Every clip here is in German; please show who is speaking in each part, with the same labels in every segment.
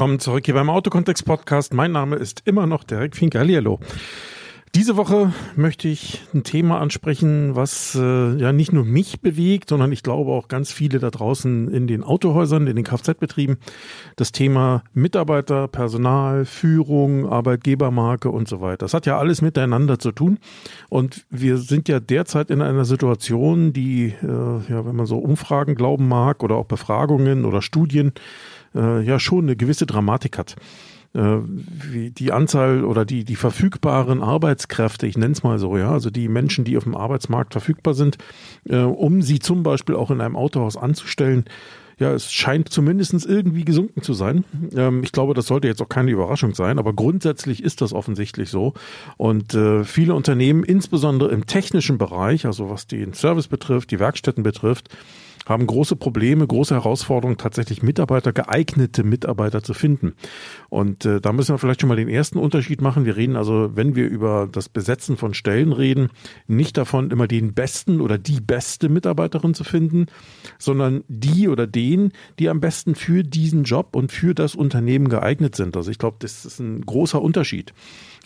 Speaker 1: Willkommen zurück hier beim Autokontext Podcast. Mein Name ist immer noch Derek Finkerliello. Diese Woche möchte ich ein Thema ansprechen, was äh, ja nicht nur mich bewegt, sondern ich glaube auch ganz viele da draußen in den Autohäusern, in den Kfz-Betrieben. Das Thema Mitarbeiter, Personal, Führung, Arbeitgebermarke und so weiter. Das hat ja alles miteinander zu tun. Und wir sind ja derzeit in einer Situation, die, äh, ja, wenn man so Umfragen glauben mag oder auch Befragungen oder Studien, äh, ja schon eine gewisse Dramatik hat. Äh, wie die Anzahl oder die, die verfügbaren Arbeitskräfte, ich nenne es mal so, ja, also die Menschen, die auf dem Arbeitsmarkt verfügbar sind, äh, um sie zum Beispiel auch in einem Autohaus anzustellen, ja, es scheint zumindest irgendwie gesunken zu sein. Ähm, ich glaube, das sollte jetzt auch keine Überraschung sein, aber grundsätzlich ist das offensichtlich so. Und äh, viele Unternehmen, insbesondere im technischen Bereich, also was den Service betrifft, die Werkstätten betrifft, haben große Probleme, große Herausforderungen, tatsächlich Mitarbeiter, geeignete Mitarbeiter zu finden. Und äh, da müssen wir vielleicht schon mal den ersten Unterschied machen. Wir reden also, wenn wir über das Besetzen von Stellen reden, nicht davon, immer den besten oder die beste Mitarbeiterin zu finden, sondern die oder den, die am besten für diesen Job und für das Unternehmen geeignet sind. Also ich glaube, das ist ein großer Unterschied.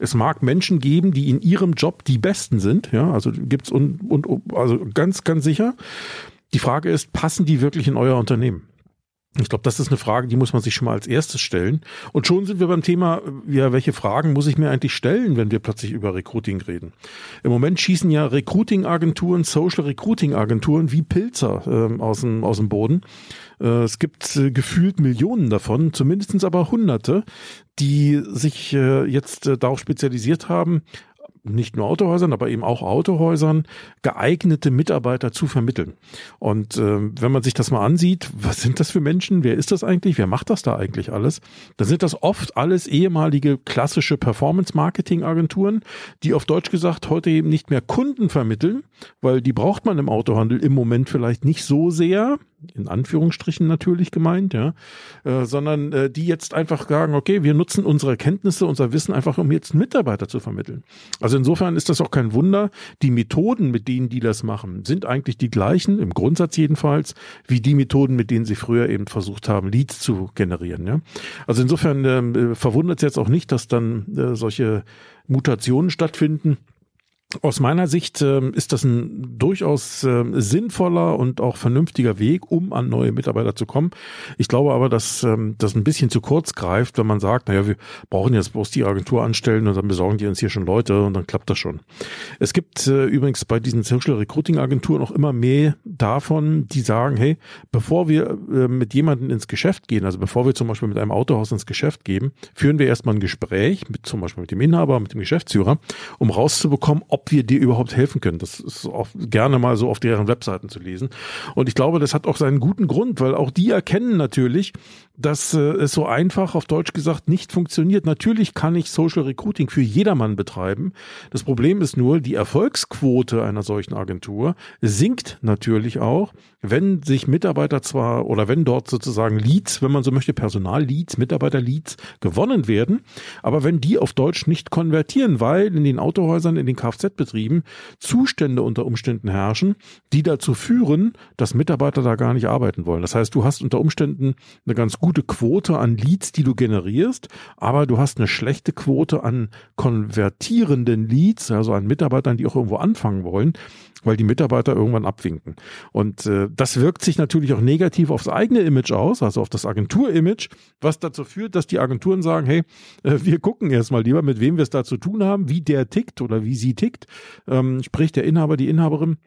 Speaker 1: Es mag Menschen geben, die in ihrem Job die Besten sind, ja, also gibt's und, und also ganz, ganz sicher. Die Frage ist, passen die wirklich in euer Unternehmen? Ich glaube, das ist eine Frage, die muss man sich schon mal als erstes stellen. Und schon sind wir beim Thema, ja, welche Fragen muss ich mir eigentlich stellen, wenn wir plötzlich über Recruiting reden? Im Moment schießen ja Recruiting-Agenturen, Social Recruiting-Agenturen wie Pilzer äh, aus, dem, aus dem Boden. Äh, es gibt äh, gefühlt Millionen davon, zumindestens aber Hunderte, die sich äh, jetzt äh, darauf spezialisiert haben, nicht nur Autohäusern, aber eben auch Autohäusern geeignete Mitarbeiter zu vermitteln. Und äh, wenn man sich das mal ansieht, was sind das für Menschen? Wer ist das eigentlich? Wer macht das da eigentlich alles? Dann sind das oft alles ehemalige klassische Performance-Marketing-Agenturen, die auf Deutsch gesagt heute eben nicht mehr Kunden vermitteln, weil die braucht man im Autohandel im Moment vielleicht nicht so sehr in Anführungsstrichen natürlich gemeint, ja, äh, sondern äh, die jetzt einfach sagen, okay, wir nutzen unsere Kenntnisse, unser Wissen einfach, um jetzt Mitarbeiter zu vermitteln. Also insofern ist das auch kein Wunder. Die Methoden, mit denen die das machen, sind eigentlich die gleichen, im Grundsatz jedenfalls, wie die Methoden, mit denen sie früher eben versucht haben, Leads zu generieren. Ja? Also insofern äh, verwundert es jetzt auch nicht, dass dann äh, solche Mutationen stattfinden. Aus meiner Sicht äh, ist das ein durchaus äh, sinnvoller und auch vernünftiger Weg, um an neue Mitarbeiter zu kommen. Ich glaube aber, dass ähm, das ein bisschen zu kurz greift, wenn man sagt, naja, wir brauchen jetzt bloß die Agentur anstellen und dann besorgen die uns hier schon Leute und dann klappt das schon. Es gibt äh, übrigens bei diesen Social Recruiting Agenturen auch immer mehr davon, die sagen, hey, bevor wir äh, mit jemandem ins Geschäft gehen, also bevor wir zum Beispiel mit einem Autohaus ins Geschäft gehen, führen wir erstmal ein Gespräch mit zum Beispiel mit dem Inhaber, mit dem Geschäftsführer, um rauszubekommen, ob ob wir dir überhaupt helfen können. Das ist auch gerne mal so auf deren Webseiten zu lesen. Und ich glaube, das hat auch seinen guten Grund, weil auch die erkennen natürlich, dass äh, es so einfach auf Deutsch gesagt nicht funktioniert. Natürlich kann ich Social Recruiting für jedermann betreiben. Das Problem ist nur, die Erfolgsquote einer solchen Agentur sinkt natürlich auch, wenn sich Mitarbeiter zwar oder wenn dort sozusagen Leads, wenn man so möchte, Personalleads, Mitarbeiterleads gewonnen werden, aber wenn die auf Deutsch nicht konvertieren, weil in den Autohäusern, in den Kfz-Betrieben Zustände unter Umständen herrschen, die dazu führen, dass Mitarbeiter da gar nicht arbeiten wollen. Das heißt, du hast unter Umständen eine ganz gute Quote an Leads, die du generierst, aber du hast eine schlechte Quote an konvertierenden Leads, also an Mitarbeitern, die auch irgendwo anfangen wollen, weil die Mitarbeiter irgendwann abwinken. Und äh, das wirkt sich natürlich auch negativ aufs eigene Image aus, also auf das Agentur-Image, was dazu führt, dass die Agenturen sagen, hey, äh, wir gucken erstmal lieber, mit wem wir es da zu tun haben, wie der tickt oder wie sie tickt, ähm, sprich der Inhaber, die Inhaberin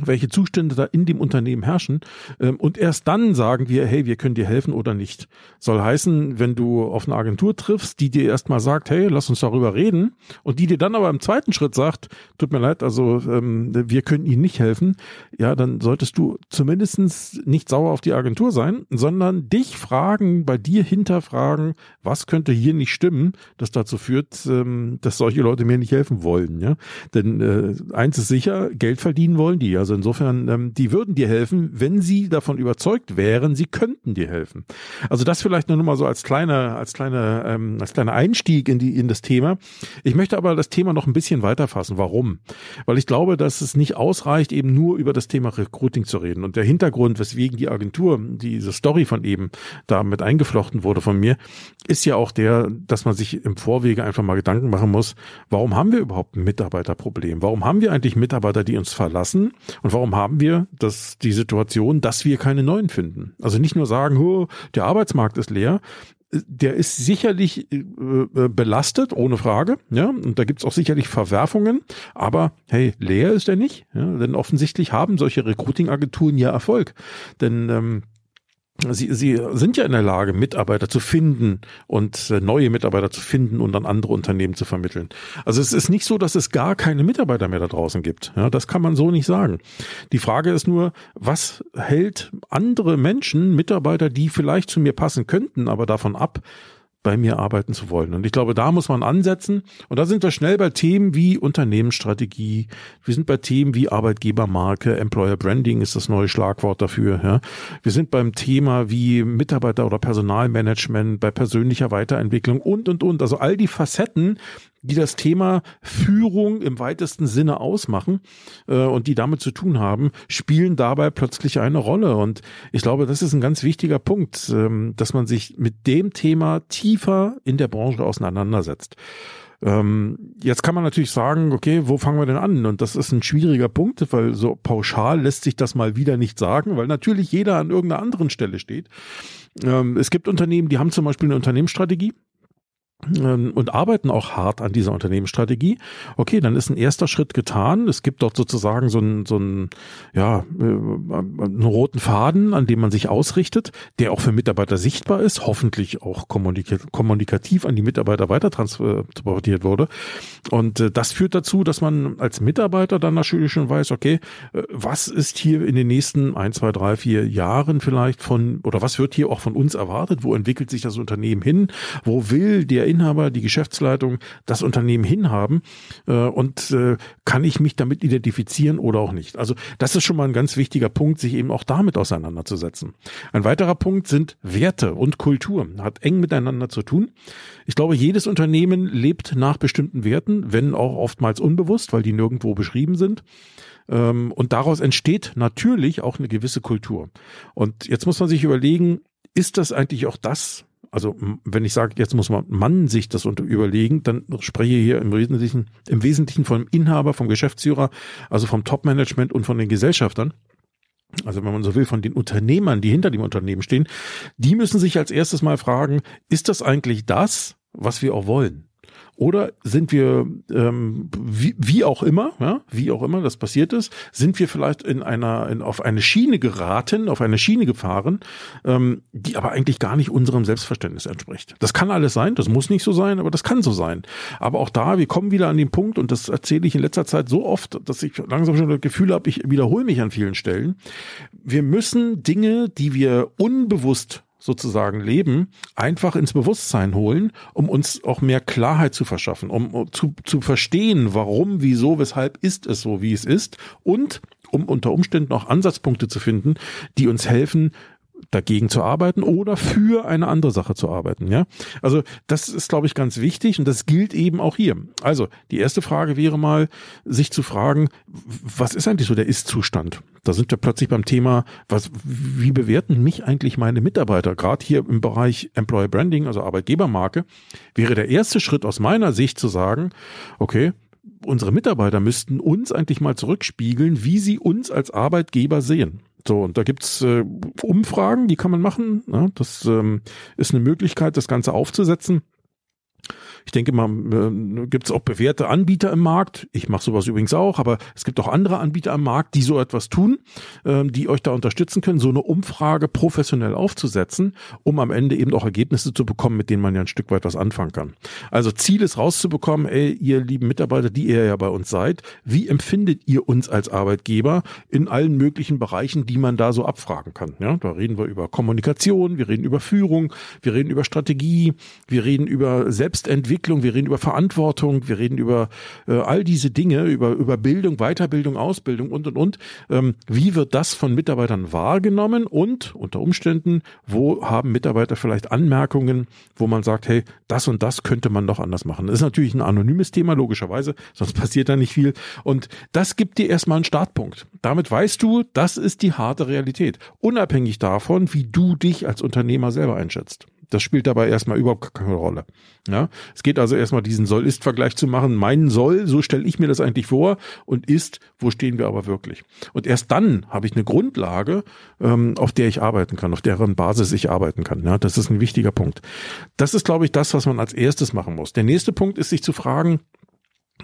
Speaker 1: welche Zustände da in dem Unternehmen herrschen. Ähm, und erst dann sagen wir, hey, wir können dir helfen oder nicht. Soll heißen, wenn du auf eine Agentur triffst, die dir erstmal sagt, hey, lass uns darüber reden, und die dir dann aber im zweiten Schritt sagt, tut mir leid, also ähm, wir können Ihnen nicht helfen, ja, dann solltest du zumindestens nicht sauer auf die Agentur sein, sondern dich fragen, bei dir hinterfragen, was könnte hier nicht stimmen, das dazu führt, ähm, dass solche Leute mir nicht helfen wollen. Ja? Denn äh, eins ist sicher, Geld verdienen wollen die ja Also insofern, ähm, die würden dir helfen, wenn sie davon überzeugt wären, sie könnten dir helfen. Also das vielleicht nur mal so als kleiner, als kleiner, ähm, als kleiner Einstieg in die in das Thema. Ich möchte aber das Thema noch ein bisschen weiterfassen. Warum? Weil ich glaube, dass es nicht ausreicht, eben nur über das Thema Recruiting zu reden. Und der Hintergrund, weswegen die Agentur, diese Story von eben da mit eingeflochten wurde von mir, ist ja auch der, dass man sich im Vorwege einfach mal Gedanken machen muss, warum haben wir überhaupt ein Mitarbeiterproblem? Warum haben wir eigentlich Mitarbeiter, die uns verlassen? Und warum haben wir das, die Situation, dass wir keine neuen finden? Also nicht nur sagen, oh, der Arbeitsmarkt ist leer, der ist sicherlich äh, äh, belastet, ohne Frage. Ja, und da gibt's auch sicherlich Verwerfungen. Aber hey, leer ist er nicht. Ja, denn offensichtlich haben solche Recruiting-Agenturen ja Erfolg. Denn ähm, Sie, Sie sind ja in der Lage, Mitarbeiter zu finden und äh, neue Mitarbeiter zu finden und an andere Unternehmen zu vermitteln. Also es ist nicht so, dass es gar keine Mitarbeiter mehr da draußen gibt. Ja, das kann man so nicht sagen. Die Frage ist nur, was hält andere Menschen, Mitarbeiter, die vielleicht zu mir passen könnten, aber davon ab, bei mir arbeiten zu wollen. Und ich glaube, da muss man ansetzen. Und da sind wir schnell bei Themen wie Unternehmensstrategie. Wir sind bei Themen wie Arbeitgebermarke, Employer Branding ist das neue Schlagwort dafür. Ja. Wir sind beim Thema wie Mitarbeiter- oder Personalmanagement, bei persönlicher Weiterentwicklung und, und, und. Also all die Facetten, die das Thema Führung im weitesten Sinne ausmachen äh, und die damit zu tun haben, spielen dabei plötzlich eine Rolle. Und ich glaube, das ist ein ganz wichtiger Punkt, ähm, dass man sich mit dem Thema tiefer in der Branche auseinandersetzt. Ähm, jetzt kann man natürlich sagen, okay, wo fangen wir denn an? Und das ist ein schwieriger Punkt, weil so pauschal lässt sich das mal wieder nicht sagen, weil natürlich jeder an irgendeiner anderen Stelle steht. Ähm, es gibt Unternehmen, die haben zum Beispiel eine Unternehmensstrategie und arbeiten auch hart an dieser Unternehmensstrategie. Okay, dann ist ein erster Schritt getan. Es gibt dort sozusagen so einen, so einen, ja, äh, einen roten Faden, an dem man sich ausrichtet, der auch für Mitarbeiter sichtbar ist, hoffentlich auch kommunikativ an die Mitarbeiter weiter transportiert wurde. Und äh, das führt dazu, dass man als Mitarbeiter dann natürlich schon weiß, okay, äh, was ist hier in den nächsten ein, zwei, drei, vier Jahren vielleicht von, oder was wird hier auch von uns erwartet? Wo entwickelt sich das Unternehmen hin? Wo will der Inhaber, die Geschäftsleitung das Unternehmen hinhaben äh, und äh, kann ich mich damit identifizieren oder auch nicht. Also das ist schon mal ein ganz wichtiger Punkt, sich eben auch damit auseinanderzusetzen. Ein weiterer Punkt sind Werte und Kultur, hat eng miteinander zu tun. Ich glaube, jedes Unternehmen lebt nach bestimmten Werten, wenn auch oftmals unbewusst, weil die nirgendwo beschrieben sind. Ähm, und daraus entsteht natürlich auch eine gewisse Kultur. Und jetzt muss man sich überlegen, ist das eigentlich auch das, also wenn ich sage, jetzt muss man Mann sich das überlegen, dann spreche ich hier im Wesentlichen, im Wesentlichen vom Inhaber, vom Geschäftsführer, also vom Top-Management und von den Gesellschaftern. Also wenn man so will, von den Unternehmern, die hinter dem Unternehmen stehen, die müssen sich als erstes mal fragen, ist das eigentlich das, was wir auch wollen? Oder sind wir, ähm, wie, wie auch immer, ja, wie auch immer das passiert ist, sind wir vielleicht in einer, in, auf eine Schiene geraten, auf eine Schiene gefahren, ähm, die aber eigentlich gar nicht unserem Selbstverständnis entspricht. Das kann alles sein, das muss nicht so sein, aber das kann so sein. Aber auch da, wir kommen wieder an den Punkt, und das erzähle ich in letzter Zeit so oft, dass ich langsam schon das Gefühl habe, ich wiederhole mich an vielen Stellen. Wir müssen Dinge, die wir unbewusst sozusagen leben, einfach ins Bewusstsein holen, um uns auch mehr Klarheit zu verschaffen, um zu, zu verstehen, warum, wieso, weshalb ist es so, wie es ist und um unter Umständen auch Ansatzpunkte zu finden, die uns helfen, dagegen zu arbeiten oder für eine andere Sache zu arbeiten. Ja, also das ist, glaube ich, ganz wichtig und das gilt eben auch hier. Also die erste Frage wäre mal, sich zu fragen, was ist eigentlich so der Ist-Zustand? Da sind wir plötzlich beim Thema, was, wie bewerten mich eigentlich meine Mitarbeiter? Gerade hier im Bereich Employer Branding, also Arbeitgebermarke, wäre der erste Schritt aus meiner Sicht zu sagen, okay, unsere Mitarbeiter müssten uns eigentlich mal zurückspiegeln, wie sie uns als Arbeitgeber sehen. So, und da gibt's äh, Umfragen, die kann man machen. Ja, das ähm, ist eine Möglichkeit, das Ganze aufzusetzen. Ich denke mal, äh, gibt es auch bewährte Anbieter im Markt. Ich mache sowas übrigens auch, aber es gibt auch andere Anbieter am Markt, die so etwas tun, ähm, die euch da unterstützen können, so eine Umfrage professionell aufzusetzen, um am Ende eben auch Ergebnisse zu bekommen, mit denen man ja ein Stück weit was anfangen kann. Also Ziel ist rauszubekommen, ey, ihr lieben Mitarbeiter, die ihr ja bei uns seid, wie empfindet ihr uns als Arbeitgeber in allen möglichen Bereichen, die man da so abfragen kann. Ja, da reden wir über Kommunikation, wir reden über Führung, wir reden über Strategie, wir reden über Selbstentwicklung, Entwicklung, wir reden über Verantwortung, wir reden über äh, all diese Dinge, über, über Bildung, Weiterbildung, Ausbildung und, und, und. Ähm, wie wird das von Mitarbeitern wahrgenommen und unter Umständen, wo haben Mitarbeiter vielleicht Anmerkungen, wo man sagt, hey, das und das könnte man doch anders machen. Das ist natürlich ein anonymes Thema, logischerweise, sonst passiert da nicht viel. Und das gibt dir erstmal einen Startpunkt. Damit weißt du, das ist die harte Realität. Unabhängig davon, wie du dich als Unternehmer selber einschätzt. Das spielt dabei erstmal überhaupt keine Rolle. Ja, es geht also erstmal diesen Soll-Ist-Vergleich zu machen. Mein Soll, so stelle ich mir das eigentlich vor und ist, wo stehen wir aber wirklich? Und erst dann habe ich eine Grundlage, ähm, auf der ich arbeiten kann, auf deren Basis ich arbeiten kann. Ja, das ist ein wichtiger Punkt. Das ist, glaube ich, das, was man als erstes machen muss. Der nächste Punkt ist, sich zu fragen,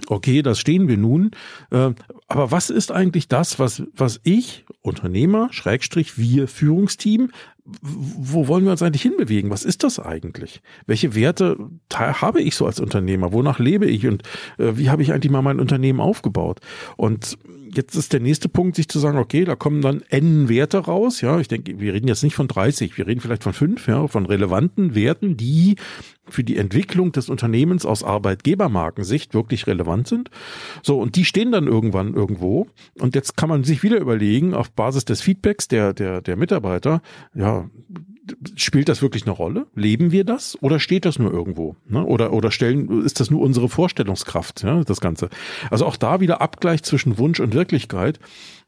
Speaker 1: Okay, das stehen wir nun. Äh, aber was ist eigentlich das, was, was ich, Unternehmer, Schrägstrich, wir, Führungsteam, wo wollen wir uns eigentlich hinbewegen? Was ist das eigentlich? Welche Werte habe ich so als Unternehmer? Wonach lebe ich und äh, wie habe ich eigentlich mal mein Unternehmen aufgebaut? Und jetzt ist der nächste Punkt, sich zu sagen, okay, da kommen dann N Werte raus. Ja, ich denke, wir reden jetzt nicht von 30, wir reden vielleicht von fünf, ja, von relevanten Werten, die für die Entwicklung des Unternehmens aus Arbeitgebermarkensicht wirklich relevant sind. So, und die stehen dann irgendwann irgendwo. Und jetzt kann man sich wieder überlegen, auf Basis des Feedbacks der, der, der Mitarbeiter, ja, spielt das wirklich eine Rolle? Leben wir das oder steht das nur irgendwo? Ne? Oder, oder stellen, ist das nur unsere Vorstellungskraft, ja, das Ganze? Also auch da wieder Abgleich zwischen Wunsch und Wirklichkeit.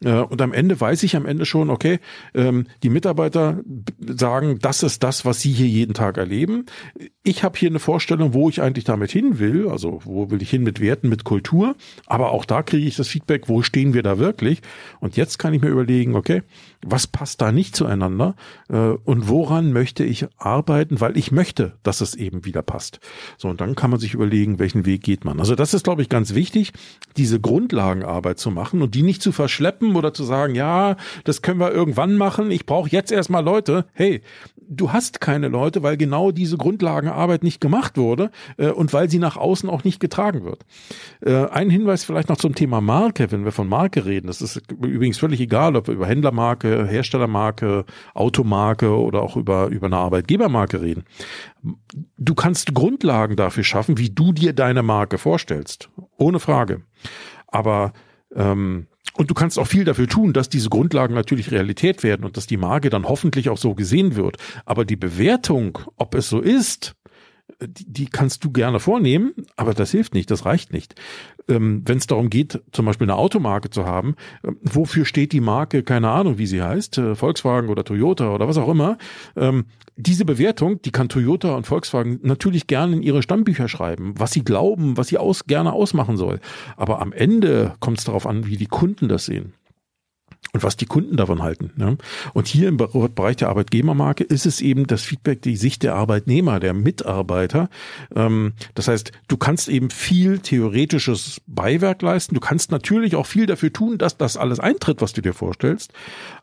Speaker 1: Äh, und am Ende weiß ich am Ende schon, okay, ähm, die Mitarbeiter sagen, das ist das, was sie hier jeden Tag erleben. Ich habe hier eine Vorstellung, wo ich eigentlich damit hin will, also wo will ich hin mit Werten, mit Kultur. Aber auch da kriege ich das Feedback, wo stehen wir da wirklich? Und jetzt kann ich mir überlegen, okay, was passt da nicht zueinander äh, und woran möchte ich arbeiten, weil ich möchte, dass es eben wieder passt. So, und dann kann man sich überlegen, welchen Weg geht man. Also das ist, glaube ich, ganz wichtig, diese Grundlagenarbeit zu machen und die nicht zu verschleppen oder zu sagen, ja, das können wir irgendwann machen, ich brauche jetzt erstmal Leute. Hey, du hast keine Leute, weil genau diese Grundlagenarbeit nicht gemacht wurde äh, und weil sie nach außen auch nicht getragen wird. Äh, ein Hinweis vielleicht noch zum Thema Marke, wenn wir von Marke reden. Das ist übrigens völlig egal, ob wir über Händlermarke, Herstellermarke, Automarke oder auch über, über eine Arbeitgebermarke reden. Du kannst Grundlagen dafür schaffen, wie du dir deine Marke vorstellst. Ohne Frage. Aber ähm, und du kannst auch viel dafür tun, dass diese Grundlagen natürlich Realität werden und dass die Marke dann hoffentlich auch so gesehen wird. Aber die Bewertung, ob es so ist, die, die kannst du gerne vornehmen, aber das hilft nicht, das reicht nicht. Ähm, Wenn es darum geht, zum Beispiel eine Automarke zu haben, äh, wofür steht die Marke, keine Ahnung, wie sie heißt, äh, Volkswagen oder Toyota oder was auch immer, ähm, diese Bewertung, die kann Toyota und Volkswagen natürlich gerne in ihre Stammbücher schreiben, was sie glauben, was sie aus, gerne ausmachen soll. Aber am Ende kommt es darauf an, wie die Kunden das sehen und was die Kunden davon halten. Ne? Und hier im Bereich der Arbeitgebermarke ist es eben das Feedback, die Sicht der Arbeitnehmer, der Mitarbeiter. Ähm, das heißt, du kannst eben viel theoretisches Beiwerk leisten. Du kannst natürlich auch viel dafür tun, dass das alles eintritt, was du dir vorstellst.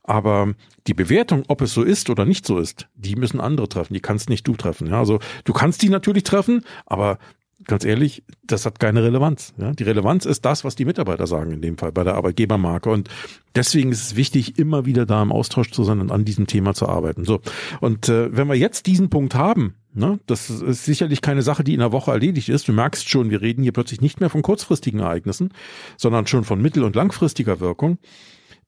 Speaker 1: Aber die Bewertung, ob es so ist oder nicht so ist, die müssen andere treffen. Die kannst nicht du treffen. Ja? Also du kannst die natürlich treffen, aber ganz ehrlich, das hat keine Relevanz. Ja? Die Relevanz ist das, was die Mitarbeiter sagen, in dem Fall bei der Arbeitgebermarke. Und deswegen ist es wichtig, immer wieder da im Austausch zu sein und an diesem Thema zu arbeiten. So. Und äh, wenn wir jetzt diesen Punkt haben, ne, das ist sicherlich keine Sache, die in einer Woche erledigt ist. Du merkst schon, wir reden hier plötzlich nicht mehr von kurzfristigen Ereignissen, sondern schon von mittel- und langfristiger Wirkung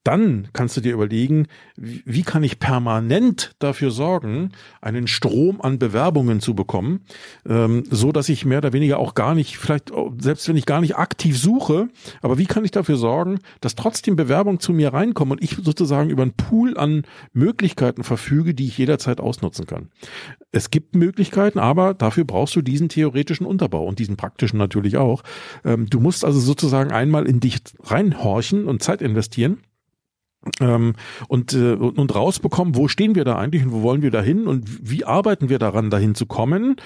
Speaker 1: dann kannst du dir überlegen, wie kann ich permanent dafür sorgen, einen Strom an Bewerbungen zu bekommen, ähm, so dass ich mehr oder weniger auch gar nicht, vielleicht selbst wenn ich gar nicht aktiv suche, aber wie kann ich dafür sorgen, dass trotzdem Bewerbungen zu mir reinkommen und ich sozusagen über einen Pool an Möglichkeiten verfüge, die ich jederzeit ausnutzen kann. Es gibt Möglichkeiten, aber dafür brauchst du diesen theoretischen Unterbau und diesen praktischen natürlich auch. Ähm, du musst also sozusagen einmal in dich reinhorchen und Zeit investieren ähm, und, äh, und rausbekommen, wo stehen wir da eigentlich und wo wollen wir da hin und wie arbeiten wir daran, dahin zu kommen.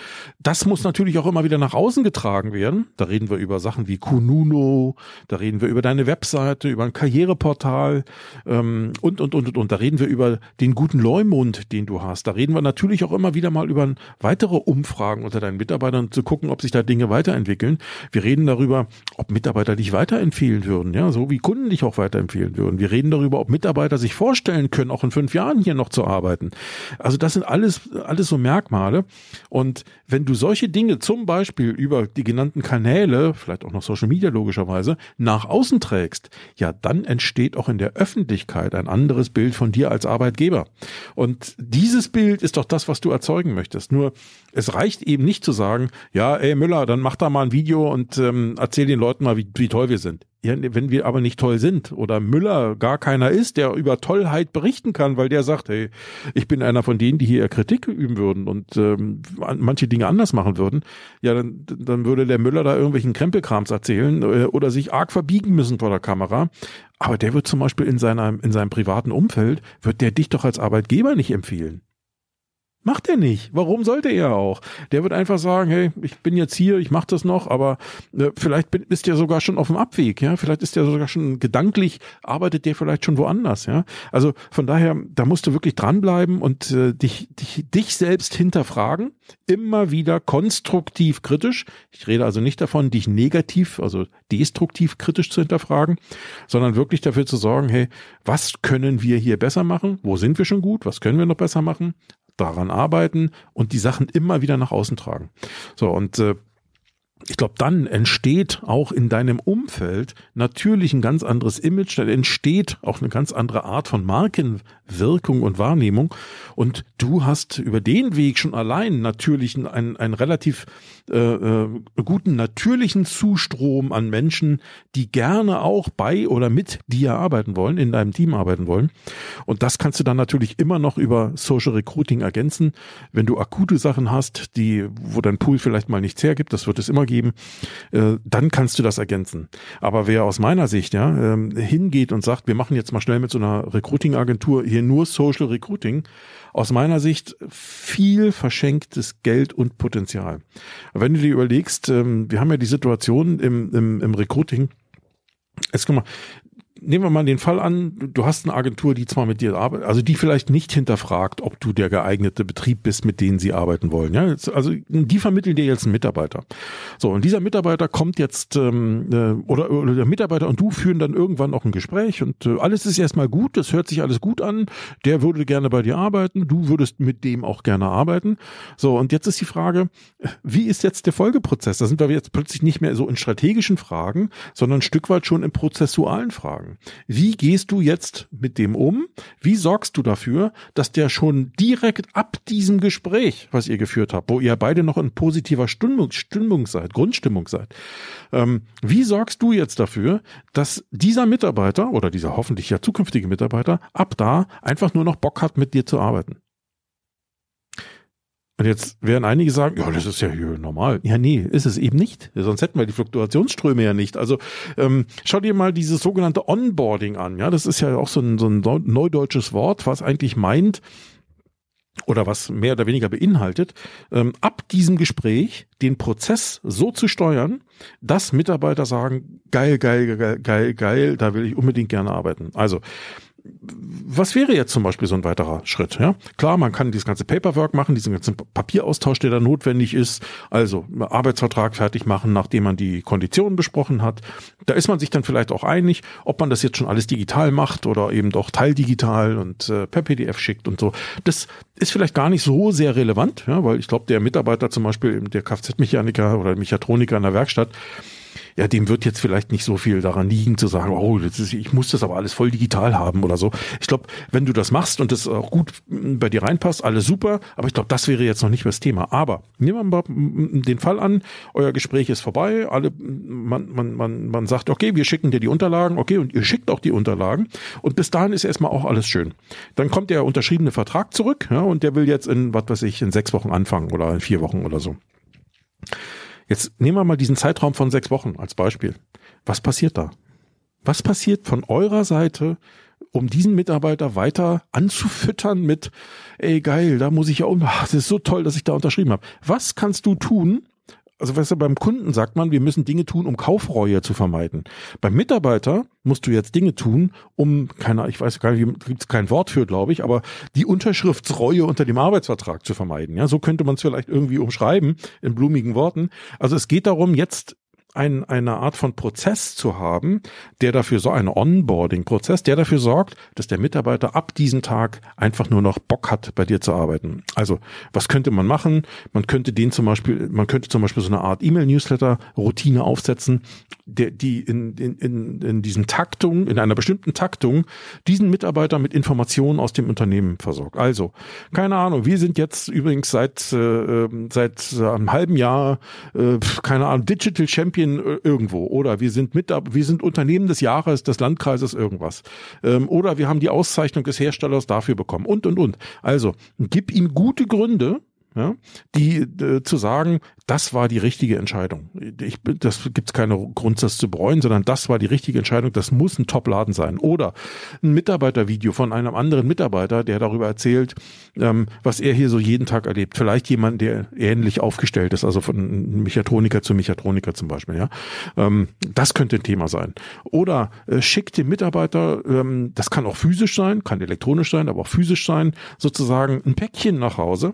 Speaker 1: Das muss natürlich auch immer wieder nach außen getragen werden. Da reden wir über Sachen wie Kununo, da reden wir über deine Webseite, über ein Karriereportal ähm, und, und, und, und, und. Da reden wir über den guten Leumund, den du hast. Da reden wir natürlich auch immer wieder mal über weitere Umfragen unter deinen Mitarbeitern, zu gucken, ob sich da Dinge weiterentwickeln. Wir reden darüber, ob Mitarbeiter dich weiterempfehlen würden, ja, so wie Kunden dich auch weiterempfehlen würden. Wir reden darüber, ob Mitarbeiter sich vorstellen können, auch in fünf Jahren hier noch zu arbeiten. Also das sind alles, alles so Merkmale. Und wenn du solche Dinge zum Beispiel über die genannten Kanäle, vielleicht auch noch Social Media logischerweise, nach außen trägst, ja, dann entsteht auch in der Öffentlichkeit ein anderes Bild von dir als Arbeitgeber. Und dieses Bild ist doch das, was du erzeugen möchtest. Nur es reicht eben nicht zu sagen, ja, ey Müller, dann mach da mal ein Video und ähm, erzähl den Leuten mal, wie, wie toll wir sind. Ja, wenn wir aber nicht toll sind oder Müller gar keiner ist, der über Tollheit berichten kann, weil der sagt, hey, ich bin einer von denen, die hier Kritik üben würden und ähm, manche Dinge anders machen würden, ja, dann, dann würde der Müller da irgendwelchen Krempelkrams erzählen äh, oder sich arg verbiegen müssen vor der Kamera. Aber der wird zum Beispiel in seinem, in seinem privaten Umfeld, wird der dich doch als Arbeitgeber nicht empfehlen. Macht er nicht. Warum sollte er auch? Der wird einfach sagen, hey, ich bin jetzt hier, ich mache das noch, aber äh, vielleicht bin, ist der sogar schon auf dem Abweg, ja? Vielleicht ist der sogar schon gedanklich, arbeitet der vielleicht schon woanders, ja? Also von daher, da musst du wirklich dranbleiben und äh, dich, dich, dich selbst hinterfragen, immer wieder konstruktiv kritisch. Ich rede also nicht davon, dich negativ, also destruktiv kritisch zu hinterfragen, sondern wirklich dafür zu sorgen, hey, was können wir hier besser machen? Wo sind wir schon gut? Was können wir noch besser machen? Daran arbeiten und die Sachen immer wieder nach außen tragen. So, und äh, ich glaube, dann entsteht auch in deinem Umfeld natürlich ein ganz anderes Image, dann entsteht auch eine ganz andere Art von Markenwirkung und Wahrnehmung. Und du hast über den Weg schon allein natürlich einen, einen relativ äh, äh, guten natürlichen Zustrom an Menschen, die gerne auch bei oder mit dir arbeiten wollen, in deinem Team arbeiten wollen. Und das kannst du dann natürlich immer noch über Social Recruiting ergänzen. Wenn du akute Sachen hast, die, wo dein Pool vielleicht mal nichts hergibt, das wird es immer geben, äh, dann kannst du das ergänzen. Aber wer aus meiner Sicht ja ähm, hingeht und sagt, wir machen jetzt mal schnell mit so einer Recruiting-Agentur hier nur Social Recruiting, aus meiner Sicht viel verschenktes Geld und Potenzial. Wenn du dir überlegst, ähm, wir haben ja die Situation im, im, im Recruiting, Jetzt guck mal, nehmen wir mal den Fall an, du hast eine Agentur, die zwar mit dir arbeitet, also die vielleicht nicht hinterfragt, ob du der geeignete Betrieb bist, mit denen sie arbeiten wollen. Ja, also die vermitteln dir jetzt einen Mitarbeiter. So, und dieser Mitarbeiter kommt jetzt, ähm, äh, oder, oder der Mitarbeiter und du führen dann irgendwann auch ein Gespräch und äh, alles ist erstmal gut, das hört sich alles gut an, der würde gerne bei dir arbeiten, du würdest mit dem auch gerne arbeiten. So, und jetzt ist die Frage, wie ist jetzt der Folgeprozess? Da sind wir jetzt plötzlich nicht mehr so in strategischen Fragen, sondern ein Stück weit schon in prozessualen Fragen. Wie gehst du jetzt mit dem um? Wie sorgst du dafür, dass der schon direkt ab diesem Gespräch, was ihr geführt habt, wo ihr beide noch in positiver Stimmung, Stimmung seid, Grundstimmung seid, ähm, wie sorgst du jetzt dafür, dass dieser Mitarbeiter oder dieser hoffentlich ja zukünftige Mitarbeiter ab da einfach nur noch Bock hat, mit dir zu arbeiten? Und jetzt werden einige sagen, ja, das ist ja hier normal. Ja, nee, ist es eben nicht. Sonst hätten wir die Fluktuationsströme ja nicht. Also ähm, schau dir mal dieses sogenannte Onboarding an. Ja, das ist ja auch so ein, so ein neudeutsches Wort, was eigentlich meint, oder was mehr oder weniger beinhaltet, ähm, ab diesem Gespräch den Prozess so zu steuern, dass Mitarbeiter sagen, geil, geil, geil, geil, geil, da will ich unbedingt gerne arbeiten. Also was wäre jetzt zum Beispiel so ein weiterer Schritt? Ja, klar, man kann dieses ganze Paperwork machen, diesen ganzen Papieraustausch, der da notwendig ist. Also Arbeitsvertrag fertig machen, nachdem man die Konditionen besprochen hat. Da ist man sich dann vielleicht auch einig, ob man das jetzt schon alles digital macht oder eben doch teildigital und äh, per PDF schickt und so. Das ist vielleicht gar nicht so sehr relevant, ja, weil ich glaube, der Mitarbeiter zum Beispiel, der Kfz-Mechaniker oder Mechatroniker in der Werkstatt, ja, dem wird jetzt vielleicht nicht so viel daran liegen zu sagen, oh, ist, ich muss das aber alles voll digital haben oder so. Ich glaube, wenn du das machst und das auch gut bei dir reinpasst, alles super, aber ich glaube, das wäre jetzt noch nicht das Thema. Aber nehmen wir mal den Fall an, euer Gespräch ist vorbei, alle, man, man, man, man sagt, okay, wir schicken dir die Unterlagen, okay, und ihr schickt auch die Unterlagen und bis dahin ist erstmal auch alles schön. Dann kommt der unterschriebene Vertrag zurück, ja, und der will jetzt in, was weiß ich, in sechs Wochen anfangen oder in vier Wochen oder so. Jetzt nehmen wir mal diesen Zeitraum von sechs Wochen als Beispiel. Was passiert da? Was passiert von eurer Seite, um diesen Mitarbeiter weiter anzufüttern mit, ey geil, da muss ich ja um, das ist so toll, dass ich da unterschrieben habe. Was kannst du tun, also weißt du, beim Kunden sagt man, wir müssen Dinge tun, um Kaufreue zu vermeiden. Beim Mitarbeiter musst du jetzt Dinge tun, um, keine, ich weiß gar nicht, gibt es kein Wort für, glaube ich, aber die Unterschriftsreue unter dem Arbeitsvertrag zu vermeiden. Ja, so könnte man es vielleicht irgendwie umschreiben in blumigen Worten. Also es geht darum, jetzt ein, eine Art von Prozess zu haben, der dafür so ein Onboarding-Prozess, der dafür sorgt, dass der Mitarbeiter ab diesem Tag einfach nur noch Bock hat, bei dir zu arbeiten. Also, was könnte man machen? Man könnte den zum Beispiel, man könnte zum Beispiel so eine Art E-Mail-Newsletter-Routine aufsetzen, der, die in, in, in, in diesen Taktung, in einer bestimmten Taktung, diesen Mitarbeiter mit Informationen aus dem Unternehmen versorgt. Also, keine Ahnung, wir sind jetzt übrigens seit, äh, ähm, seit einem halben Jahr, äh, keine Ahnung, Digital Champion äh, irgendwo. Oder wir sind mit, wir sind Unternehmen des Jahres des Landkreises irgendwas. Ähm, oder wir haben die Auszeichnung des Herstellers dafür bekommen. Und und und. Also gib ihm gute Gründe, ja, die äh, zu sagen, das war die richtige Entscheidung. Ich, das gibt's keine Grundsatz zu bereuen, sondern das war die richtige Entscheidung. Das muss ein Top-Laden sein. Oder ein Mitarbeitervideo von einem anderen Mitarbeiter, der darüber erzählt, ähm, was er hier so jeden Tag erlebt. Vielleicht jemand, der ähnlich aufgestellt ist, also von Mechatroniker zu Mechatroniker zum Beispiel. Ja, ähm, das könnte ein Thema sein. Oder äh, schickt dem Mitarbeiter, ähm, das kann auch physisch sein, kann elektronisch sein, aber auch physisch sein, sozusagen ein Päckchen nach Hause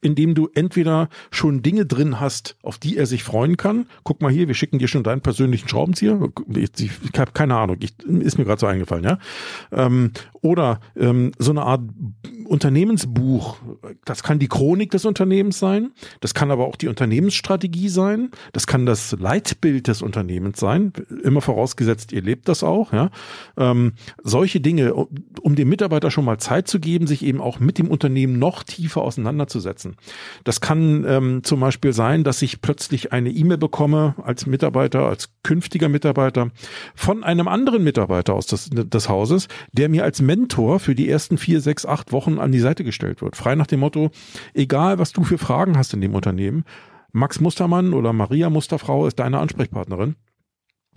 Speaker 1: indem du entweder schon Dinge drin hast, auf die er sich freuen kann. Guck mal hier, wir schicken dir schon deinen persönlichen Schraubenzieher. Ich, ich, ich habe keine Ahnung, ich, ist mir gerade so eingefallen, ja. Ähm, oder ähm, so eine Art Unternehmensbuch. Das kann die Chronik des Unternehmens sein. Das kann aber auch die Unternehmensstrategie sein. Das kann das Leitbild des Unternehmens sein. Immer vorausgesetzt, ihr lebt das auch, ja. Ähm, solche Dinge, um dem Mitarbeiter schon mal Zeit zu geben, sich eben auch mit dem Unternehmen noch tiefer auseinanderzusetzen setzen. Das kann ähm, zum Beispiel sein, dass ich plötzlich eine E-Mail bekomme als Mitarbeiter, als künftiger Mitarbeiter von einem anderen Mitarbeiter aus des, des Hauses, der mir als Mentor für die ersten vier, sechs, acht Wochen an die Seite gestellt wird. Frei nach dem Motto, egal was du für Fragen hast in dem Unternehmen, Max Mustermann oder Maria Musterfrau ist deine Ansprechpartnerin.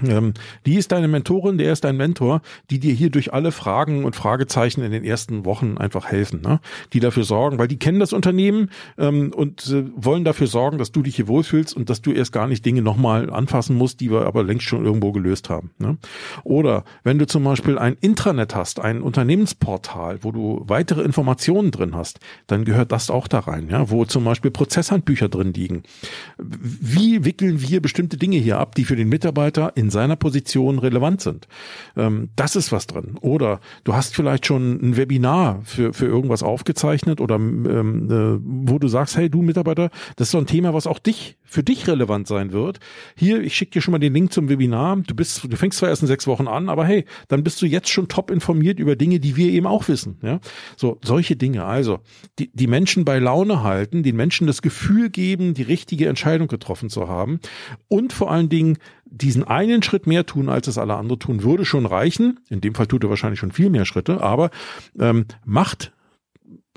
Speaker 1: Ähm, die ist deine Mentorin, der ist dein Mentor, die dir hier durch alle Fragen und Fragezeichen in den ersten Wochen einfach helfen, ne? die dafür sorgen, weil die kennen das Unternehmen ähm, und äh, wollen dafür sorgen, dass du dich hier wohlfühlst und dass du erst gar nicht Dinge nochmal anfassen musst, die wir aber längst schon irgendwo gelöst haben. Ne? Oder wenn du zum Beispiel ein Intranet hast, ein Unternehmensportal, wo du weitere Informationen drin hast, dann gehört das auch da rein, ja? wo zum Beispiel Prozesshandbücher drin liegen. Wie wickeln wir bestimmte Dinge hier ab, die für den Mitarbeiter in seiner Position relevant sind. Ähm, das ist was drin. Oder du hast vielleicht schon ein Webinar für, für irgendwas aufgezeichnet oder ähm, äh, wo du sagst, hey du Mitarbeiter, das ist so ein Thema, was auch dich, für dich relevant sein wird. Hier, ich schicke dir schon mal den Link zum Webinar. Du bist, du fängst zwar erst in sechs Wochen an, aber hey, dann bist du jetzt schon top informiert über Dinge, die wir eben auch wissen. Ja, so solche Dinge. Also die, die Menschen bei Laune halten, den Menschen das Gefühl geben, die richtige Entscheidung getroffen zu haben und vor allen Dingen diesen einen Schritt mehr tun, als es alle anderen tun, würde schon reichen. In dem Fall tut er wahrscheinlich schon viel mehr Schritte, aber ähm, macht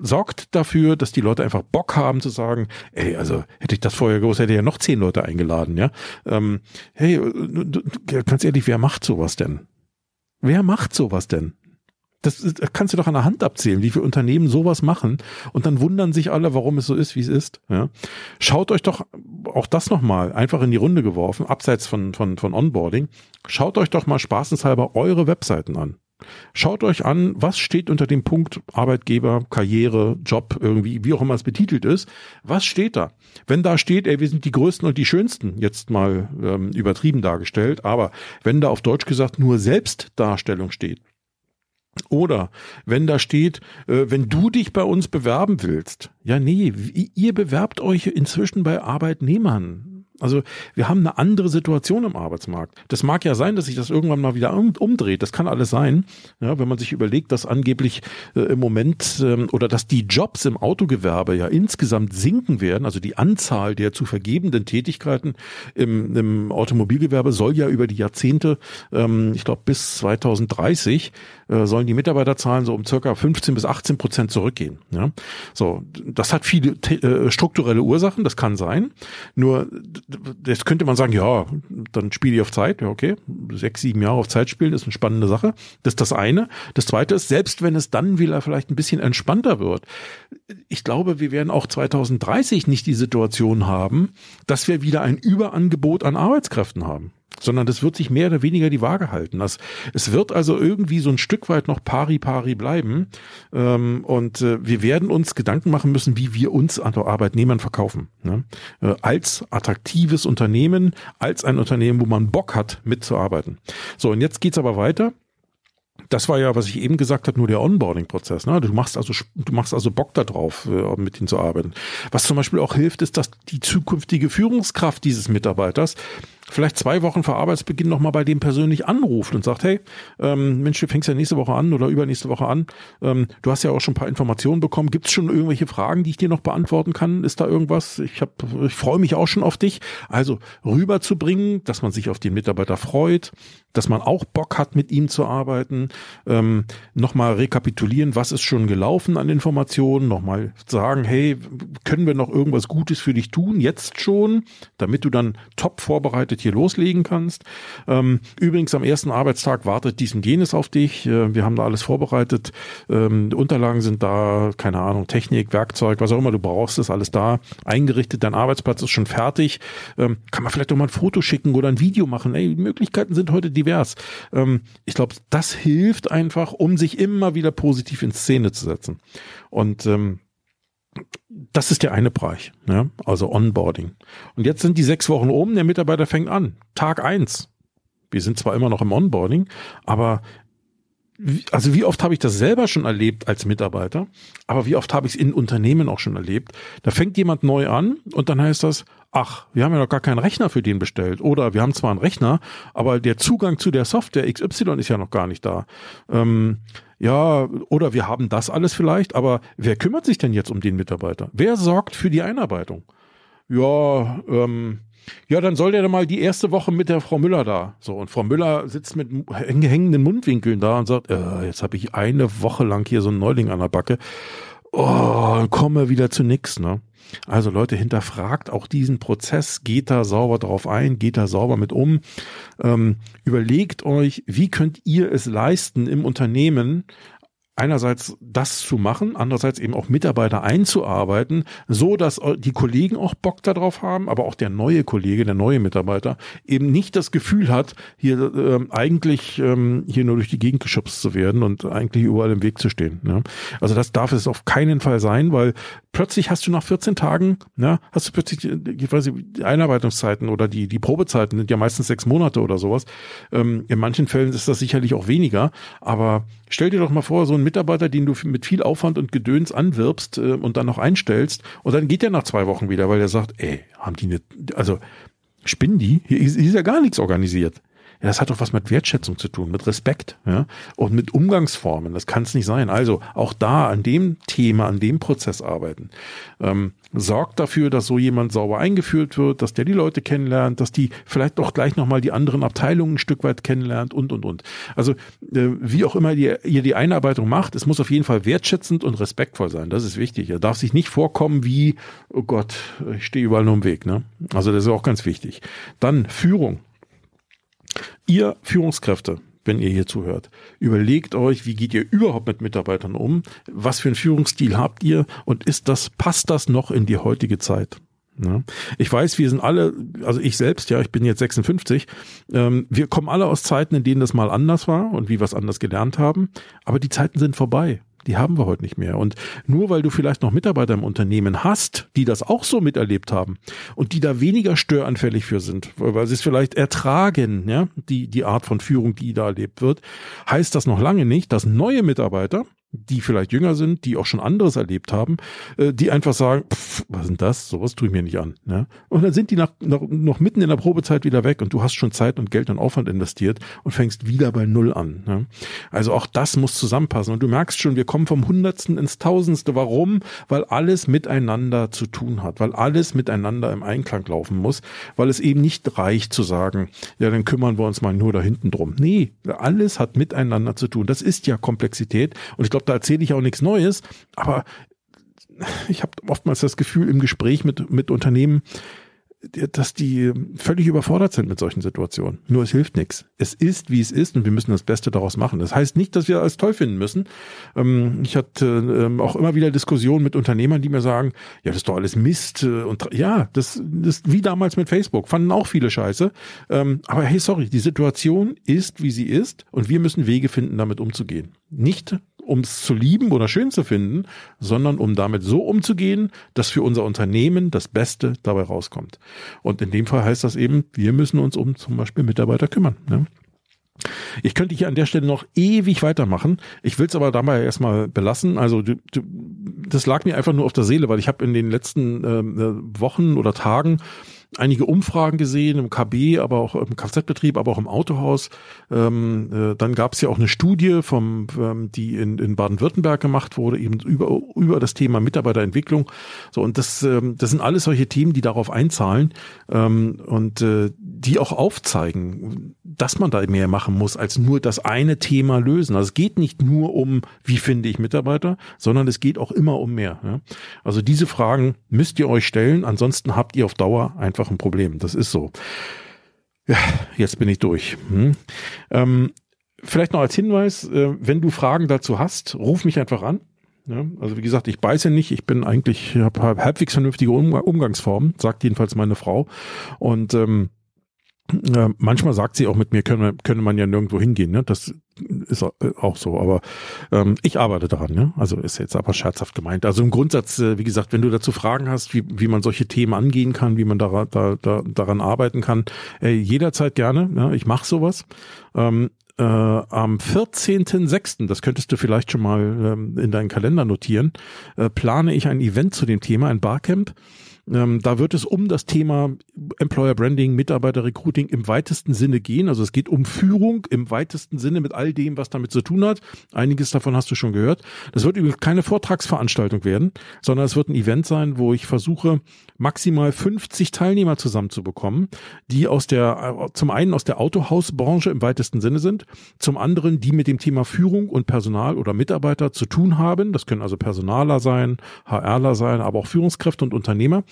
Speaker 1: sorgt dafür, dass die Leute einfach Bock haben zu sagen, ey, also hätte ich das vorher gewusst, hätte ich ja noch zehn Leute eingeladen, ja. Ähm, hey, ganz ehrlich, wer macht sowas denn? Wer macht sowas denn? Das, das kannst du doch an der Hand abzählen, wie viele Unternehmen sowas machen und dann wundern sich alle, warum es so ist, wie es ist. Ja. Schaut euch doch auch das nochmal einfach in die Runde geworfen, abseits von, von, von Onboarding. Schaut euch doch mal spaßenshalber eure Webseiten an. Schaut euch an, was steht unter dem Punkt Arbeitgeber, Karriere, Job, irgendwie, wie auch immer es betitelt ist. Was steht da? Wenn da steht, ey, wir sind die Größten und die Schönsten, jetzt mal ähm, übertrieben dargestellt, aber wenn da auf Deutsch gesagt nur Selbstdarstellung steht, oder wenn da steht, äh, wenn du dich bei uns bewerben willst, ja nee, ihr bewerbt euch inzwischen bei Arbeitnehmern. Also wir haben eine andere Situation im Arbeitsmarkt. Das mag ja sein, dass sich das irgendwann mal wieder umdreht. Das kann alles sein. Ja, wenn man sich überlegt, dass angeblich äh, im Moment ähm, oder dass die Jobs im Autogewerbe ja insgesamt sinken werden. Also die Anzahl der zu vergebenden Tätigkeiten im, im Automobilgewerbe soll ja über die Jahrzehnte, ähm, ich glaube bis 2030, äh, sollen die Mitarbeiterzahlen so um circa 15 bis 18 Prozent zurückgehen. Ja, so das hat viele äh, strukturelle Ursachen. Das kann sein. Nur jetzt könnte man sagen, ja, dann spiele ich auf Zeit. Ja, okay. Sechs, sieben Jahre auf Zeit spielen ist eine spannende Sache. Das ist das eine. Das zweite ist, selbst wenn es dann wieder vielleicht ein bisschen entspannter wird, ich glaube, wir werden auch 2030 nicht die Situation haben, dass wir wieder ein Überangebot an Arbeitskräften haben. Sondern das wird sich mehr oder weniger die Waage halten. Das, es wird also irgendwie so ein Stück weit noch pari pari bleiben ähm, und äh, wir werden uns Gedanken machen müssen, wie wir uns an Arbeitnehmern verkaufen. Ne? Äh, als attraktives Unternehmen, als ein Unternehmen, wo man Bock hat, mitzuarbeiten. So, und jetzt geht's aber weiter das war ja, was ich eben gesagt habe, nur der Onboarding-Prozess. Ne? Du machst also, du machst also Bock darauf, äh, mit ihnen zu arbeiten. Was zum Beispiel auch hilft, ist, dass die zukünftige Führungskraft dieses Mitarbeiters vielleicht zwei Wochen vor Arbeitsbeginn nochmal bei dem persönlich anruft und sagt, hey, ähm, Mensch, du fängst ja nächste Woche an oder übernächste Woche an. Ähm, du hast ja auch schon ein paar Informationen bekommen. Gibt es schon irgendwelche Fragen, die ich dir noch beantworten kann? Ist da irgendwas? Ich, hab, ich freue mich auch schon auf dich. Also rüberzubringen, dass man sich auf den Mitarbeiter freut, dass man auch Bock hat, mit ihm zu arbeiten. Ähm, nochmal rekapitulieren, was ist schon gelaufen an Informationen. Nochmal sagen, hey, können wir noch irgendwas Gutes für dich tun? Jetzt schon, damit du dann top vorbereitet hier loslegen kannst. Ähm, übrigens, am ersten Arbeitstag wartet dies und jenes auf dich. Äh, wir haben da alles vorbereitet. Ähm, Unterlagen sind da, keine Ahnung, Technik, Werkzeug, was auch immer du brauchst, ist alles da. Eingerichtet, dein Arbeitsplatz ist schon fertig. Ähm, kann man vielleicht auch mal ein Foto schicken oder ein Video machen. Ey, die Möglichkeiten sind heute divers. Ähm, ich glaube, das hilft einfach, um sich immer wieder positiv in Szene zu setzen. Und ähm, das ist der eine Bereich, ne? also Onboarding. Und jetzt sind die sechs Wochen oben, der Mitarbeiter fängt an. Tag eins. Wir sind zwar immer noch im Onboarding, aber also wie oft habe ich das selber schon erlebt als Mitarbeiter, aber wie oft habe ich es in Unternehmen auch schon erlebt. Da fängt jemand neu an und dann heißt das, ach, wir haben ja noch gar keinen Rechner für den bestellt. Oder wir haben zwar einen Rechner, aber der Zugang zu der Software XY ist ja noch gar nicht da. Ähm, ja, oder wir haben das alles vielleicht, aber wer kümmert sich denn jetzt um den Mitarbeiter? Wer sorgt für die Einarbeitung? Ja, ähm, ja, dann soll der dann mal die erste Woche mit der Frau Müller da. So, und Frau Müller sitzt mit hängenden Mundwinkeln da und sagt, äh, jetzt habe ich eine Woche lang hier so einen Neuling an der Backe. Oh, komme wieder zu nix, ne? Also Leute, hinterfragt auch diesen Prozess, geht da sauber drauf ein, geht da sauber mit um. Ähm, überlegt euch, wie könnt ihr es leisten im Unternehmen, einerseits das zu machen, andererseits eben auch Mitarbeiter einzuarbeiten, so dass die Kollegen auch Bock darauf haben, aber auch der neue Kollege, der neue Mitarbeiter eben nicht das Gefühl hat, hier äh, eigentlich ähm, hier nur durch die Gegend geschubst zu werden und eigentlich überall im Weg zu stehen. Ne? Also das darf es auf keinen Fall sein, weil plötzlich hast du nach 14 Tagen, ne, hast du plötzlich, ich weiß nicht, die Einarbeitungszeiten oder die die Probezeiten sind ja meistens sechs Monate oder sowas. Ähm, in manchen Fällen ist das sicherlich auch weniger, aber stell dir doch mal vor, so ein Mitarbeiter, den du mit viel Aufwand und Gedöns anwirbst äh, und dann noch einstellst und dann geht er nach zwei Wochen wieder, weil er sagt, ey, haben die nicht, also spinnen die? Hier ist, hier ist ja gar nichts organisiert. Ja, das hat doch was mit Wertschätzung zu tun, mit Respekt ja, und mit Umgangsformen. Das kann es nicht sein. Also auch da an dem Thema, an dem Prozess arbeiten. Ähm, sorgt dafür, dass so jemand sauber eingeführt wird, dass der die Leute kennenlernt, dass die vielleicht auch gleich nochmal die anderen Abteilungen ein Stück weit kennenlernt und, und, und. Also äh, wie auch immer ihr, ihr die Einarbeitung macht, es muss auf jeden Fall wertschätzend und respektvoll sein. Das ist wichtig. Er darf sich nicht vorkommen wie, oh Gott, ich stehe überall nur im Weg. Ne? Also das ist auch ganz wichtig. Dann Führung. Ihr Führungskräfte, wenn ihr hier zuhört, überlegt euch, wie geht ihr überhaupt mit Mitarbeitern um? Was für einen Führungsstil habt ihr? Und ist das, passt das noch in die heutige Zeit? Ja. Ich weiß, wir sind alle, also ich selbst, ja, ich bin jetzt 56, ähm, wir kommen alle aus Zeiten, in denen das mal anders war und wie wir es anders gelernt haben, aber die Zeiten sind vorbei die haben wir heute nicht mehr. Und nur weil du vielleicht noch Mitarbeiter im Unternehmen hast, die das auch so miterlebt haben und die da weniger störanfällig für sind, weil sie es vielleicht ertragen, ja, die, die Art von Führung, die da erlebt wird, heißt das noch lange nicht, dass neue Mitarbeiter die vielleicht jünger sind, die auch schon anderes erlebt haben, äh, die einfach sagen, pff, was sind das? Sowas tue ich mir nicht an. Ne? Und dann sind die nach, nach, noch mitten in der Probezeit wieder weg und du hast schon Zeit und Geld und Aufwand investiert und fängst wieder bei Null an. Ne? Also auch das muss zusammenpassen. Und du merkst schon, wir kommen vom Hundertsten ins Tausendste. Warum? Weil alles miteinander zu tun hat, weil alles miteinander im Einklang laufen muss, weil es eben nicht reicht zu sagen, ja, dann kümmern wir uns mal nur da hinten drum. Nee, alles hat miteinander zu tun. Das ist ja Komplexität. Und ich glaube, da erzähle ich auch nichts Neues, aber ich habe oftmals das Gefühl im Gespräch mit, mit Unternehmen, dass die völlig überfordert sind mit solchen Situationen. Nur es hilft nichts. Es ist, wie es ist und wir müssen das Beste daraus machen. Das heißt nicht, dass wir alles toll finden müssen. Ähm, ich hatte ähm, auch immer wieder Diskussionen mit Unternehmern, die mir sagen, ja, das ist doch alles Mist. Äh, und ja, das, das wie damals mit Facebook, fanden auch viele Scheiße. Ähm, aber hey, sorry, die Situation ist, wie sie ist und wir müssen Wege finden, damit umzugehen. Nicht um es zu lieben oder schön zu finden, sondern um damit so umzugehen, dass für unser Unternehmen das Beste dabei rauskommt. Und in dem Fall heißt das eben, wir müssen uns um zum Beispiel Mitarbeiter kümmern. Ne? Ich könnte hier an der Stelle noch ewig weitermachen. Ich will es aber dabei erstmal belassen. Also du, du, das lag mir einfach nur auf der Seele, weil ich habe in den letzten äh, Wochen oder Tagen einige Umfragen gesehen im KB, aber auch im Kfz-Betrieb, aber auch im Autohaus. Ähm, äh, dann gab es ja auch eine Studie, vom, ähm, die in, in Baden-Württemberg gemacht wurde, eben über, über das Thema Mitarbeiterentwicklung. So und das, ähm, das sind alles solche Themen, die darauf einzahlen ähm, und äh, die auch aufzeigen, dass man da mehr machen muss, als nur das eine Thema lösen. Also es geht nicht nur um, wie finde ich Mitarbeiter, sondern es geht auch immer um mehr. Ja? Also diese Fragen müsst ihr euch stellen, ansonsten habt ihr auf Dauer einfach einfach ein Problem. Das ist so. Ja, jetzt bin ich durch. Hm. Ähm, vielleicht noch als Hinweis, äh, wenn du Fragen dazu hast, ruf mich einfach an. Ja, also wie gesagt, ich beiße nicht, ich bin eigentlich, habe halbwegs vernünftige um Umgangsformen, sagt jedenfalls meine Frau. Und ähm, äh, manchmal sagt sie auch mit mir, könne, könne man ja nirgendwo hingehen. Ne? Das ist auch so, aber ähm, ich arbeite daran. Ne? Also ist jetzt aber scherzhaft gemeint. Also im Grundsatz, äh, wie gesagt, wenn du dazu Fragen hast, wie, wie man solche Themen angehen kann, wie man da, da, da, daran arbeiten kann, äh, jederzeit gerne. Ne? Ich mache sowas. Ähm, äh, am 14.06., das könntest du vielleicht schon mal ähm, in deinen Kalender notieren, äh, plane ich ein Event zu dem Thema, ein Barcamp. Ähm, da wird es um das Thema Employer Branding, Mitarbeiter Recruiting im weitesten Sinne gehen. Also es geht um Führung im weitesten Sinne mit all dem, was damit zu tun hat. Einiges davon hast du schon gehört. Das wird übrigens keine Vortragsveranstaltung werden, sondern es wird ein Event sein, wo ich versuche, maximal 50 Teilnehmer zusammenzubekommen, die aus der, zum einen aus der Autohausbranche im weitesten Sinne sind, zum anderen die mit dem Thema Führung und Personal oder Mitarbeiter zu tun haben. Das können also Personaler sein, HRler sein, aber auch Führungskräfte und Unternehmer.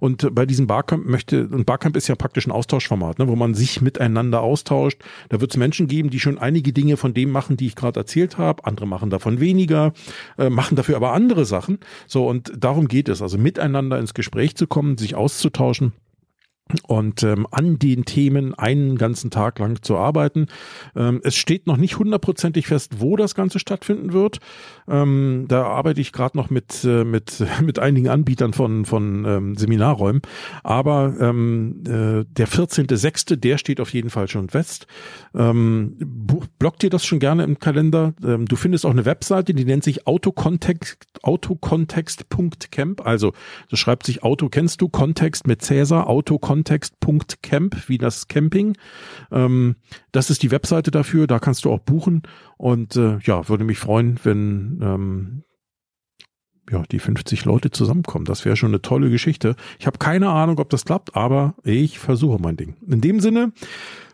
Speaker 1: Und bei diesem Barcamp möchte, und Barcamp ist ja praktisch ein Austauschformat, ne, wo man sich miteinander austauscht. Da wird es Menschen geben, die schon einige Dinge von dem machen, die ich gerade erzählt habe. Andere machen davon weniger, äh, machen dafür aber andere Sachen. So, und darum geht es, also miteinander ins Gespräch zu kommen, sich auszutauschen und ähm, an den Themen einen ganzen Tag lang zu arbeiten. Ähm, es steht noch nicht hundertprozentig fest, wo das Ganze stattfinden wird. Ähm, da arbeite ich gerade noch mit äh, mit mit einigen Anbietern von von ähm, Seminarräumen. Aber ähm, äh, der 14.06., der steht auf jeden Fall schon fest. Ähm, blockt dir das schon gerne im Kalender. Ähm, du findest auch eine Webseite, die nennt sich autokontext autokontext.camp. Also das schreibt sich Auto kennst du Kontext mit Cäsar Autokontext kontext.camp, wie das Camping. Ähm, das ist die Webseite dafür, da kannst du auch buchen. Und äh, ja, würde mich freuen, wenn ähm, ja, die 50 Leute zusammenkommen. Das wäre schon eine tolle Geschichte. Ich habe keine Ahnung, ob das klappt, aber ich versuche mein Ding. In dem Sinne,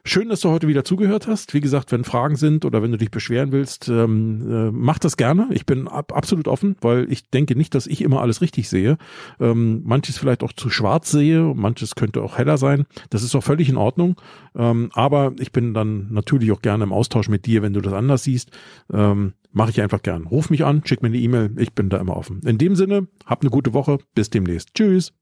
Speaker 1: Schön, dass du heute wieder zugehört hast. Wie gesagt, wenn Fragen sind oder wenn du dich beschweren willst, ähm, äh, mach das gerne. Ich bin ab, absolut offen, weil ich denke nicht, dass ich immer alles richtig sehe. Ähm, manches vielleicht auch zu schwarz sehe, manches könnte auch heller sein. Das ist auch völlig in Ordnung. Ähm, aber ich bin dann natürlich auch gerne im Austausch mit dir, wenn du das anders siehst. Ähm, Mache ich einfach gern. Ruf mich an, schick mir eine E-Mail. Ich bin da immer offen. In dem Sinne, hab eine gute Woche. Bis demnächst. Tschüss.